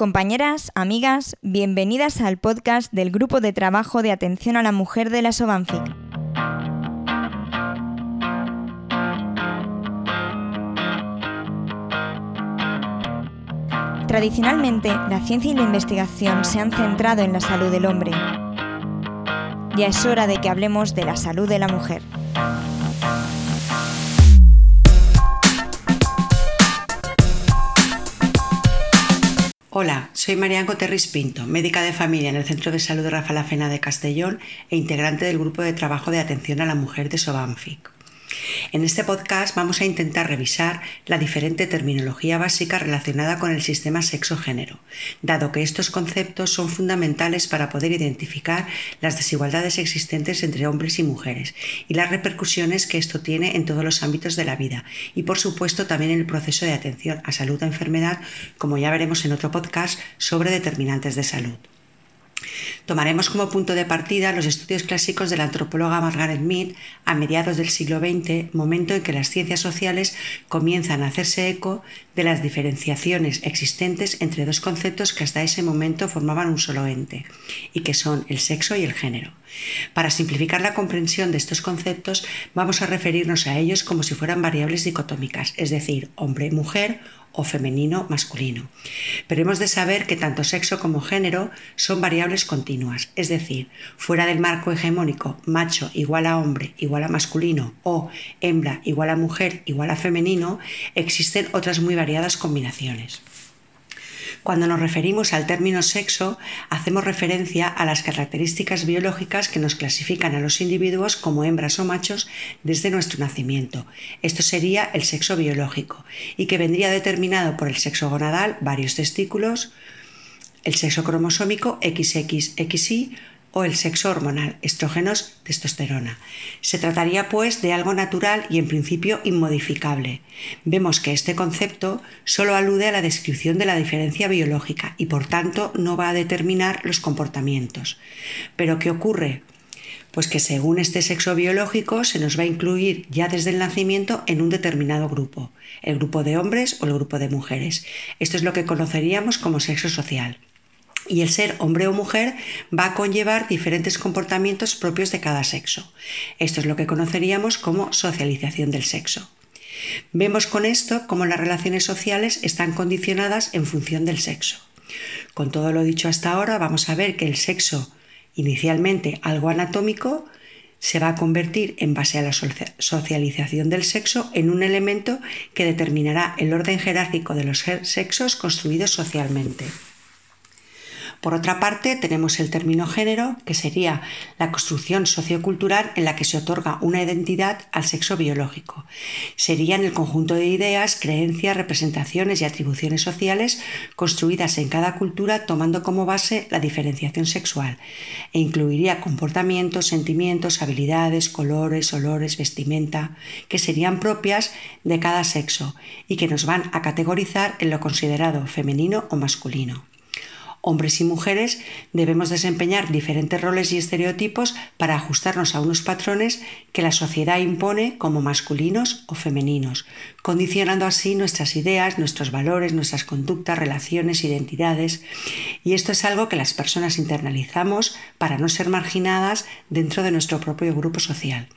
Compañeras, amigas, bienvenidas al podcast del Grupo de Trabajo de Atención a la Mujer de la Sobanfic. Tradicionalmente, la ciencia y la investigación se han centrado en la salud del hombre. Ya es hora de que hablemos de la salud de la mujer. Hola, soy Marian Coterris Pinto, médica de familia en el Centro de Salud Rafa La Fena de Castellón e integrante del Grupo de Trabajo de Atención a la Mujer de Sobanfic. En este podcast vamos a intentar revisar la diferente terminología básica relacionada con el sistema sexo-género, dado que estos conceptos son fundamentales para poder identificar las desigualdades existentes entre hombres y mujeres y las repercusiones que esto tiene en todos los ámbitos de la vida y por supuesto también en el proceso de atención a salud o enfermedad, como ya veremos en otro podcast sobre determinantes de salud. Tomaremos como punto de partida los estudios clásicos de la antropóloga Margaret Mead a mediados del siglo XX, momento en que las ciencias sociales comienzan a hacerse eco de las diferenciaciones existentes entre dos conceptos que hasta ese momento formaban un solo ente, y que son el sexo y el género. Para simplificar la comprensión de estos conceptos, vamos a referirnos a ellos como si fueran variables dicotómicas, es decir, hombre-mujer o femenino masculino. Pero hemos de saber que tanto sexo como género son variables continuas, es decir, fuera del marco hegemónico macho igual a hombre igual a masculino o hembra igual a mujer igual a femenino, existen otras muy variadas combinaciones. Cuando nos referimos al término sexo, hacemos referencia a las características biológicas que nos clasifican a los individuos como hembras o machos desde nuestro nacimiento. Esto sería el sexo biológico y que vendría determinado por el sexo gonadal, varios testículos, el sexo cromosómico XXXY o el sexo hormonal, estrógenos, testosterona. Se trataría pues de algo natural y en principio inmodificable. Vemos que este concepto solo alude a la descripción de la diferencia biológica y por tanto no va a determinar los comportamientos. Pero ¿qué ocurre? Pues que según este sexo biológico se nos va a incluir ya desde el nacimiento en un determinado grupo, el grupo de hombres o el grupo de mujeres. Esto es lo que conoceríamos como sexo social y el ser hombre o mujer va a conllevar diferentes comportamientos propios de cada sexo. Esto es lo que conoceríamos como socialización del sexo. Vemos con esto cómo las relaciones sociales están condicionadas en función del sexo. Con todo lo dicho hasta ahora, vamos a ver que el sexo, inicialmente algo anatómico, se va a convertir, en base a la socialización del sexo, en un elemento que determinará el orden jerárquico de los sexos construidos socialmente. Por otra parte, tenemos el término género, que sería la construcción sociocultural en la que se otorga una identidad al sexo biológico. Serían el conjunto de ideas, creencias, representaciones y atribuciones sociales construidas en cada cultura tomando como base la diferenciación sexual e incluiría comportamientos, sentimientos, habilidades, colores, olores, vestimenta, que serían propias de cada sexo y que nos van a categorizar en lo considerado femenino o masculino. Hombres y mujeres debemos desempeñar diferentes roles y estereotipos para ajustarnos a unos patrones que la sociedad impone como masculinos o femeninos, condicionando así nuestras ideas, nuestros valores, nuestras conductas, relaciones, identidades. Y esto es algo que las personas internalizamos para no ser marginadas dentro de nuestro propio grupo social.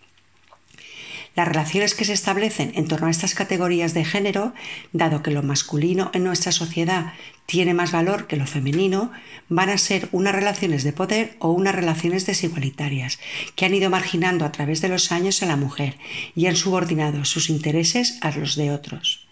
Las relaciones que se establecen en torno a estas categorías de género, dado que lo masculino en nuestra sociedad tiene más valor que lo femenino, van a ser unas relaciones de poder o unas relaciones desigualitarias, que han ido marginando a través de los años a la mujer y han subordinado sus intereses a los de otros.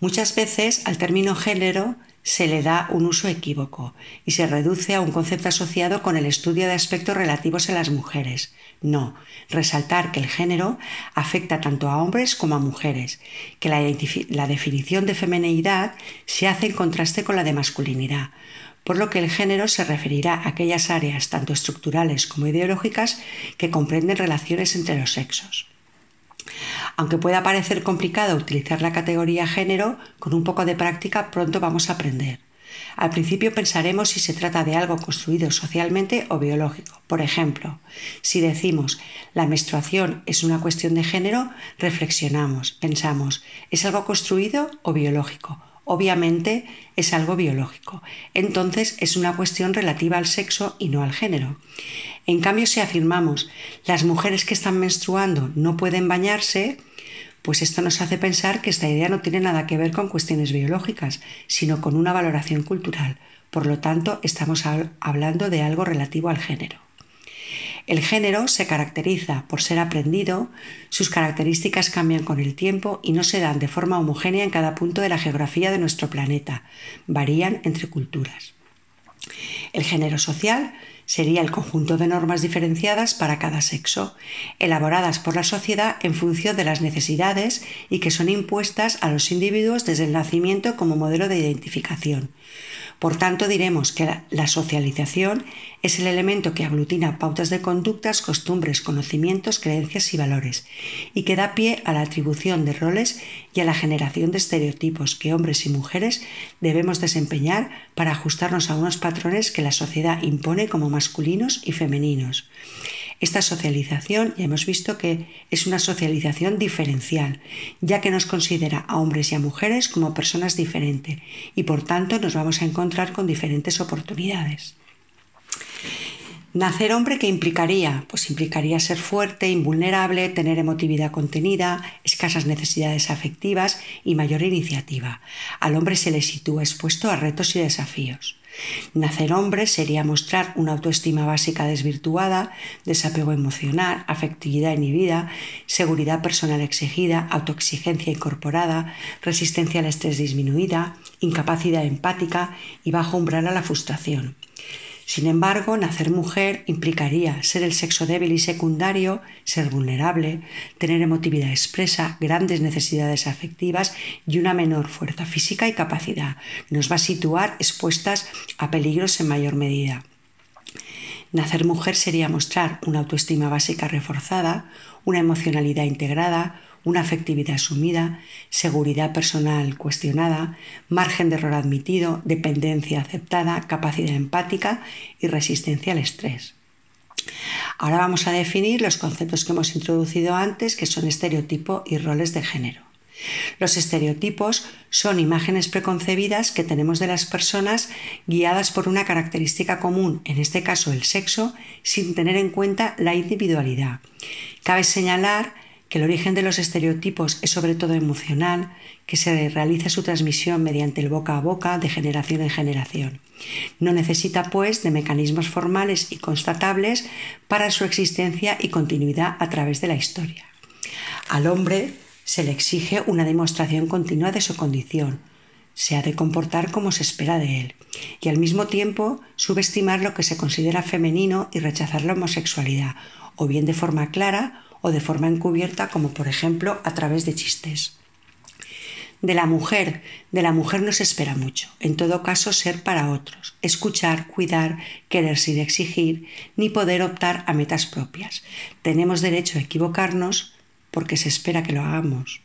Muchas veces al término género se le da un uso equívoco y se reduce a un concepto asociado con el estudio de aspectos relativos a las mujeres. No, resaltar que el género afecta tanto a hombres como a mujeres, que la, definición de femenidad se hace en contraste con la de masculinidad, por lo que el género se referirá a aquellas áreas tanto estructurales como ideológicas que comprenden relaciones entre los sexos. Aunque pueda parecer complicado utilizar la categoría género, con un poco de práctica pronto vamos a aprender. Al principio pensaremos si se trata de algo construido socialmente o biológico. Por ejemplo, si decimos la menstruación es una cuestión de género, reflexionamos, pensamos, ¿es algo construido o biológico? Obviamente es algo biológico, entonces es una cuestión relativa al sexo y no al género. En cambio, si afirmamos las mujeres que están menstruando no pueden bañarse, pues esto nos hace pensar que esta idea no tiene nada que ver con cuestiones biológicas, sino con una valoración cultural. Por lo tanto, estamos hablando de algo relativo al género. El género se caracteriza por ser aprendido, sus características cambian con el tiempo y no se dan de forma homogénea en cada punto de la geografía de nuestro planeta, varían entre culturas. El género social sería el conjunto de normas diferenciadas para cada sexo, elaboradas por la sociedad en función de las necesidades y que son impuestas a los individuos desde el nacimiento como modelo de identificación. Por tanto, diremos que la, socialización es el elemento que aglutina pautas de conductas, costumbres, conocimientos, creencias y valores, y que da pie a la atribución de roles y a la generación de estereotipos que hombres y mujeres debemos desempeñar para ajustarnos a unos patrones que la sociedad impone como masculinos y femeninos. Esta socialización ya hemos visto que es una socialización diferencial, ya que nos considera a hombres y a mujeres como personas diferentes y por tanto nos vamos a encontrar con diferentes oportunidades. Nacer hombre, ¿qué implicaría? Pues implicaría ser fuerte, invulnerable, tener emotividad contenida, escasas necesidades afectivas y mayor iniciativa. Al hombre se le sitúa expuesto a retos y desafíos. Nacer hombre sería mostrar una autoestima básica desvirtuada, desapego emocional, afectividad inhibida, seguridad personal exigida, autoexigencia incorporada, resistencia al estrés disminuida, incapacidad empática y bajo umbral a la frustración. Sin embargo, nacer mujer implicaría ser el sexo débil y secundario, ser vulnerable, tener emotividad expresa, grandes necesidades afectivas y una menor fuerza física y capacidad. Nos va a situar expuestas a peligros en mayor medida. Nacer mujer sería mostrar una autoestima básica reforzada, una emocionalidad integrada, una afectividad asumida, seguridad personal cuestionada, margen de error admitido, dependencia aceptada, capacidad empática y resistencia al estrés. Ahora vamos a definir los conceptos que hemos introducido antes, que son estereotipo y roles de género. Los estereotipos son imágenes preconcebidas que tenemos de las personas guiadas por una característica común, en este caso el sexo, sin tener en cuenta la individualidad. Cabe señalar que el origen de los estereotipos es sobre todo emocional, que se realiza su transmisión mediante el boca a boca de generación en generación. No necesita, pues, de mecanismos formales y constatables para su existencia y continuidad a través de la historia. Al hombre se le exige una demostración continua de su condición, se ha de comportar como se espera de él, y al mismo tiempo subestimar lo que se considera femenino y rechazar la homosexualidad, o bien de forma clara o de forma encubierta, como por ejemplo a través de chistes. De la mujer, de la mujer no se espera mucho, en todo caso ser para otros, escuchar, cuidar, querer sin exigir, ni poder optar a metas propias. Tenemos derecho a equivocarnos porque se espera que lo hagamos.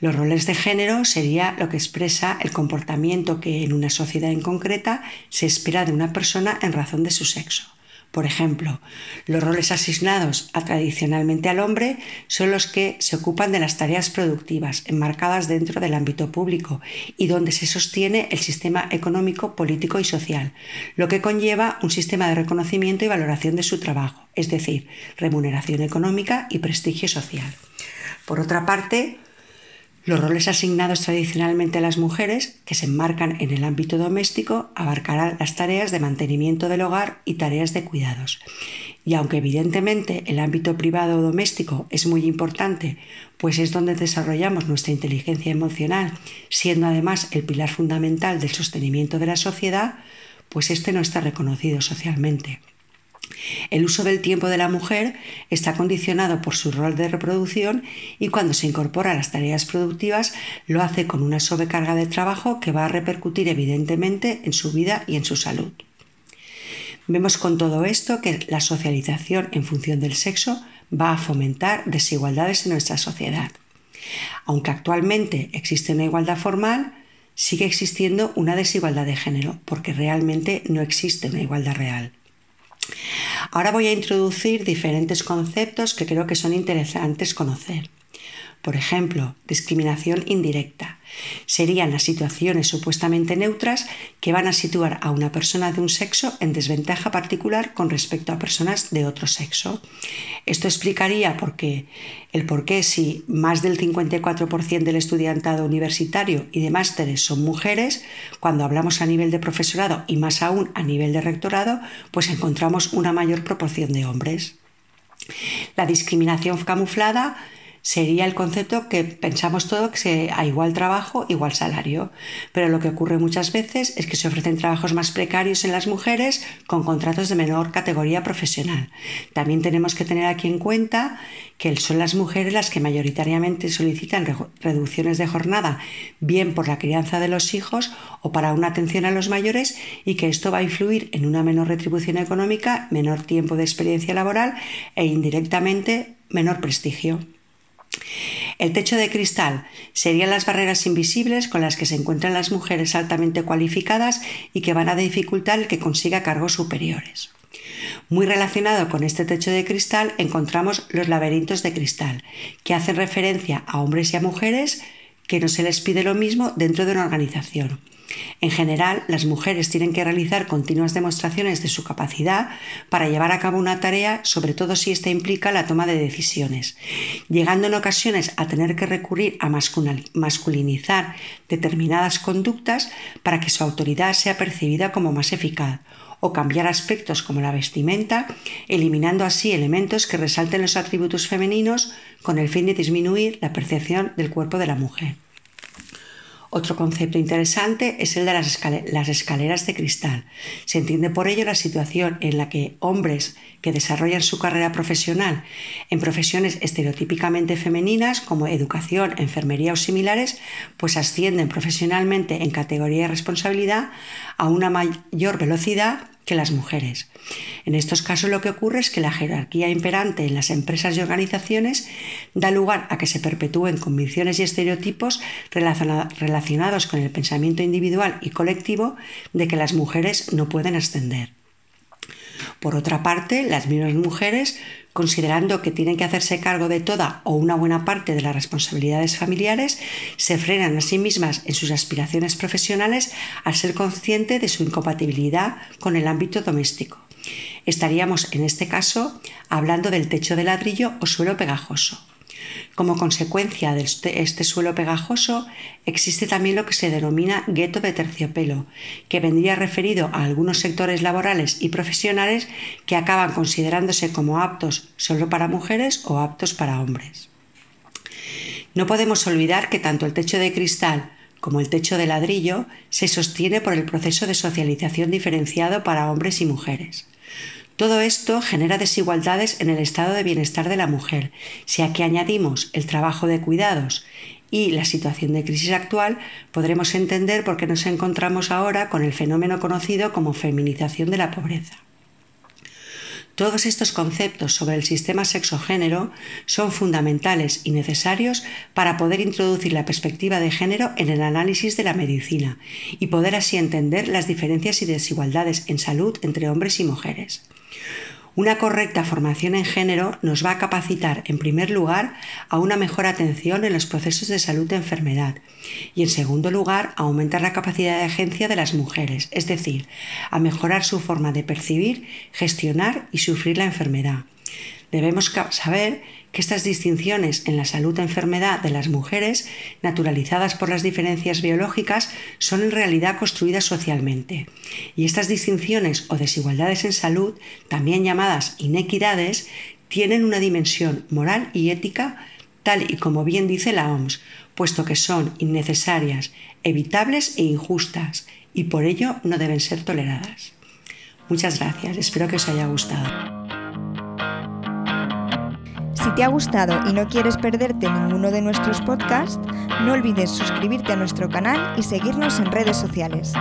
Los roles de género sería lo que expresa el comportamiento que en una sociedad en concreta se espera de una persona en razón de su sexo. Por ejemplo, los roles asignados a tradicionalmente al hombre son los que se ocupan de las tareas productivas enmarcadas dentro del ámbito público y donde se sostiene el sistema económico, político y social, lo que conlleva un sistema de reconocimiento y valoración de su trabajo, es decir, remuneración económica y prestigio social. Por otra parte, los roles asignados tradicionalmente a las mujeres, que se enmarcan en el ámbito doméstico, abarcarán las tareas de mantenimiento del hogar y tareas de cuidados. Y aunque evidentemente el ámbito privado o doméstico es muy importante, pues es donde desarrollamos nuestra inteligencia emocional, siendo además el pilar fundamental del sostenimiento de la sociedad, pues este no está reconocido socialmente. El uso del tiempo de la mujer está condicionado por su rol de reproducción y cuando se incorpora a las tareas productivas lo hace con una sobrecarga de trabajo que va a repercutir evidentemente en su vida y en su salud. Vemos con todo esto que la socialización en función del sexo va a fomentar desigualdades en nuestra sociedad. Aunque actualmente existe una igualdad formal, sigue existiendo una desigualdad de género, porque realmente no existe una igualdad real. Ahora voy a introducir diferentes conceptos que creo que son interesantes conocer. Por ejemplo, discriminación indirecta. Serían las situaciones supuestamente neutras que van a situar a una persona de un sexo en desventaja particular con respecto a personas de otro sexo. Esto explicaría por qué, el por qué si más del 54% del estudiantado universitario y de másteres son mujeres, cuando hablamos a nivel de profesorado y más aún a nivel de rectorado, pues encontramos una mayor proporción de hombres. La discriminación camuflada sería el concepto que pensamos todo que a igual trabajo, igual salario. Pero lo que ocurre muchas veces es que se ofrecen trabajos más precarios en las mujeres con contratos de menor categoría profesional. También tenemos que tener aquí en cuenta que son las mujeres las que mayoritariamente solicitan reducciones de jornada, bien por la crianza de los hijos o para una atención a los mayores, y que esto va a influir en una menor retribución económica, menor tiempo de experiencia laboral e indirectamente menor prestigio. El techo de cristal serían las barreras invisibles con las que se encuentran las mujeres altamente cualificadas y que van a dificultar el que consiga cargos superiores. Muy relacionado con este techo de cristal encontramos los laberintos de cristal, que hacen referencia a hombres y a mujeres que no se les pide lo mismo dentro de una organización. En general, las mujeres tienen que realizar continuas demostraciones de su capacidad para llevar a cabo una tarea, sobre todo si esta implica la toma de decisiones, llegando en ocasiones a tener que recurrir a masculinizar determinadas conductas para que su autoridad sea percibida como más eficaz o cambiar aspectos como la vestimenta, eliminando así elementos que resalten los atributos femeninos con el fin de disminuir la percepción del cuerpo de la mujer. Otro concepto interesante es el de las, escaleras de cristal. Se entiende por ello la situación en la que hombres que desarrollan su carrera profesional en profesiones estereotípicamente femeninas como educación, enfermería o similares, pues ascienden profesionalmente en categoría de responsabilidad a una mayor velocidad que las mujeres. En estos casos lo que ocurre es que la jerarquía imperante en las empresas y organizaciones da lugar a que se perpetúen convicciones y estereotipos relacionados con el pensamiento individual y colectivo de que las mujeres no pueden ascender. Por otra parte, las mismas mujeres, considerando que tienen que hacerse cargo de toda o una buena parte de las responsabilidades familiares, se frenan a sí mismas en sus aspiraciones profesionales al ser consciente de su incompatibilidad con el ámbito doméstico. Estaríamos en este caso hablando del techo de ladrillo o suelo pegajoso. Como consecuencia de este, este, suelo pegajoso, existe también lo que se denomina gueto de terciopelo, que vendría referido a algunos sectores laborales y profesionales que acaban considerándose como aptos solo para mujeres o aptos para hombres. No podemos olvidar que tanto el techo de cristal como el techo de ladrillo se sostiene por el proceso de socialización diferenciado para hombres y mujeres. Todo esto genera desigualdades en el estado de bienestar de la mujer. Si aquí añadimos el trabajo de cuidados y la situación de crisis actual, podremos entender por qué nos encontramos ahora con el fenómeno conocido como feminización de la pobreza. Todos estos conceptos sobre el sistema sexo-género son fundamentales y necesarios para poder introducir la perspectiva de género en el análisis de la medicina y poder así entender las diferencias y desigualdades en salud entre hombres y mujeres. Una correcta formación en género nos va a capacitar, en primer lugar, a una mejor atención en los procesos de salud de enfermedad y, en segundo lugar, a aumentar la capacidad de agencia de las mujeres, es decir, a mejorar su forma de percibir, gestionar y sufrir la enfermedad. Debemos saber que estas distinciones en la salud-enfermedad de las mujeres, naturalizadas por las diferencias biológicas, son en realidad construidas socialmente. Y estas distinciones o desigualdades en salud, también llamadas inequidades, tienen una dimensión moral y ética tal y como bien dice la OMS, puesto que son innecesarias, evitables e injustas, y por ello no deben ser toleradas. Muchas gracias, espero que os haya gustado. Si te ha gustado y no quieres perderte ninguno de nuestros podcasts, no olvides suscribirte a nuestro canal y seguirnos en redes sociales.